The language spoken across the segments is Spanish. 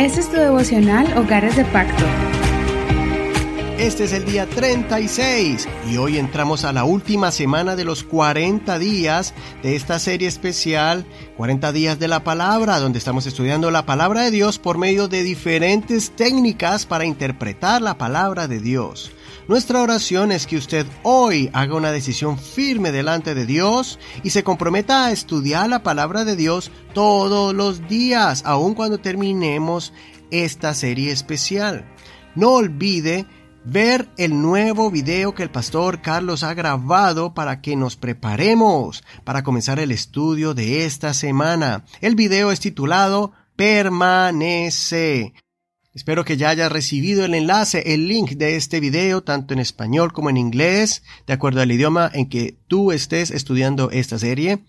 Este es tu devocional Hogares de Pacto. Este es el día 36 y hoy entramos a la última semana de los 40 días de esta serie especial 40 días de la palabra, donde estamos estudiando la palabra de Dios por medio de diferentes técnicas para interpretar la palabra de Dios. Nuestra oración es que usted hoy haga una decisión firme delante de Dios y se comprometa a estudiar la palabra de Dios todos los días, aun cuando terminemos esta serie especial. No olvide ver el nuevo video que el pastor Carlos ha grabado para que nos preparemos para comenzar el estudio de esta semana. El video es titulado Permanece. Espero que ya hayas recibido el enlace, el link de este video, tanto en español como en inglés, de acuerdo al idioma en que tú estés estudiando esta serie.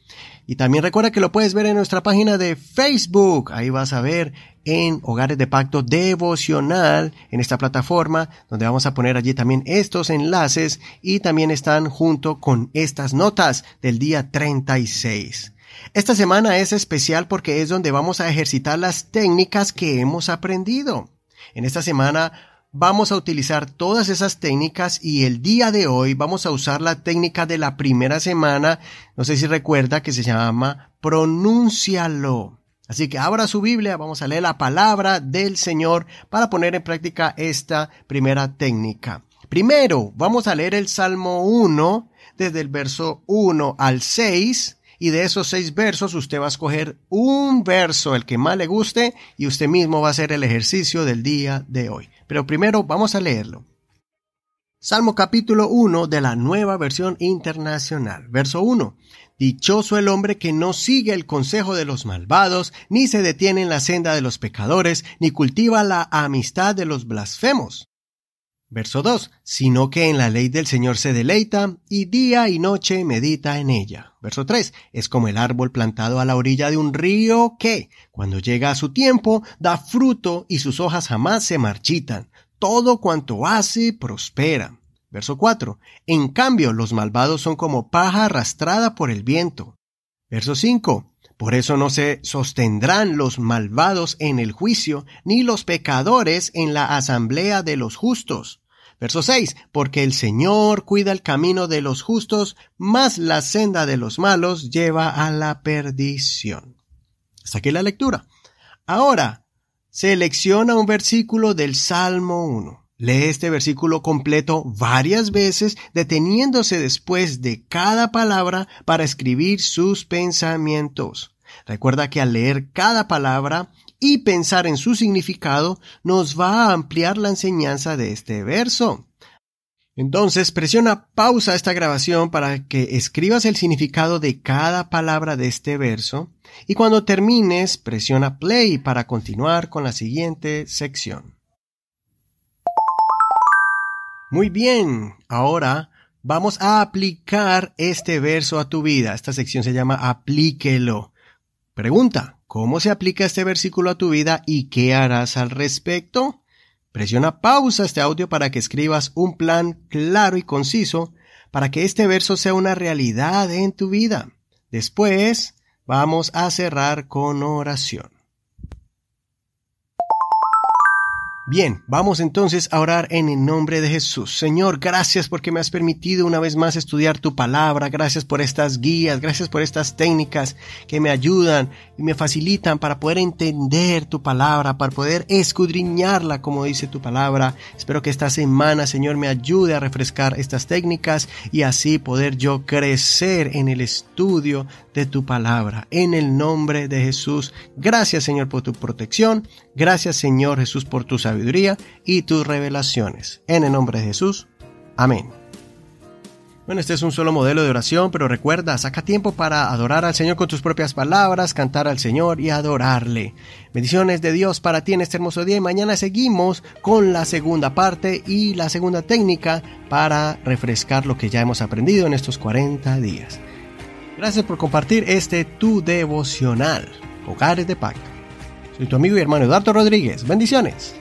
Y también recuerda que lo puedes ver en nuestra página de Facebook. Ahí vas a ver en Hogares de Pacto Devocional, en esta plataforma, donde vamos a poner allí también estos enlaces y también están junto con estas notas del día 36. Esta semana es especial porque es donde vamos a ejercitar las técnicas que hemos aprendido. En esta semana vamos a utilizar todas esas técnicas y el día de hoy vamos a usar la técnica de la primera semana, no sé si recuerda que se llama pronúncialo. Así que abra su Biblia, vamos a leer la palabra del Señor para poner en práctica esta primera técnica. Primero, vamos a leer el Salmo 1 desde el verso 1 al 6 y de esos seis versos usted va a escoger un verso, el que más le guste, y usted mismo va a hacer el ejercicio del día de hoy. Pero primero vamos a leerlo. Salmo capítulo 1 de la nueva versión internacional. Verso 1. Dichoso el hombre que no sigue el consejo de los malvados, ni se detiene en la senda de los pecadores, ni cultiva la amistad de los blasfemos Verso 2. Sino que en la ley del Señor se deleita, y día y noche medita en ella. Verso 3. Es como el árbol plantado a la orilla de un río que, cuando llega a su tiempo, da fruto y sus hojas jamás se marchitan. Todo cuanto hace prospera. Verso 4. En cambio, los malvados son como paja arrastrada por el viento. Verso 5. Por eso no se sostendrán los malvados en el juicio, ni los pecadores en la asamblea de los justos Verso 6. Porque el Señor cuida el camino de los justos, mas la senda de los malos lleva a la perdición. Hasta aquí la lectura. Ahora, selecciona un versículo del Salmo 1. Lee este versículo completo varias veces, deteniéndose después de cada palabra para escribir sus pensamientos. Recuerda que al leer cada palabra y pensar en su significado nos va a ampliar la enseñanza de este verso. Entonces presiona pausa esta grabación para que escribas el significado de cada palabra de este verso y cuando termines presiona play para continuar con la siguiente sección. Muy bien, ahora vamos a aplicar este verso a tu vida. Esta sección se llama Aplíquelo. Pregunta, ¿Cómo se aplica este versículo a tu vida y qué harás al respecto? Presiona pausa este audio para que escribas un plan claro y conciso para que este verso sea una realidad en tu vida. Después vamos a cerrar con oración. Bien, vamos entonces a orar en el nombre de Jesús. Señor, gracias porque me has permitido una vez más estudiar tu palabra, gracias por estas guías, gracias por estas técnicas que me ayudan y me facilitan para poder entender tu palabra, para poder escudriñarla como dice tu palabra. Espero que esta semana, Señor, me ayude a refrescar estas técnicas y así poder yo crecer en el estudio de tu palabra. En el nombre de Jesús, gracias Señor por tu protección, gracias Señor Jesús por tu y tus revelaciones. En el nombre de Jesús, amén. Bueno, este es un solo modelo de oración, pero recuerda, saca tiempo para adorar al Señor con tus propias palabras, cantar al Señor y adorarle. Bendiciones de Dios para ti en este hermoso día y mañana seguimos con la segunda parte y la segunda técnica para refrescar lo que ya hemos aprendido en estos 40 días. Gracias por compartir este tu devocional, Hogares de Pacto. Soy tu amigo y hermano Eduardo Rodríguez. Bendiciones.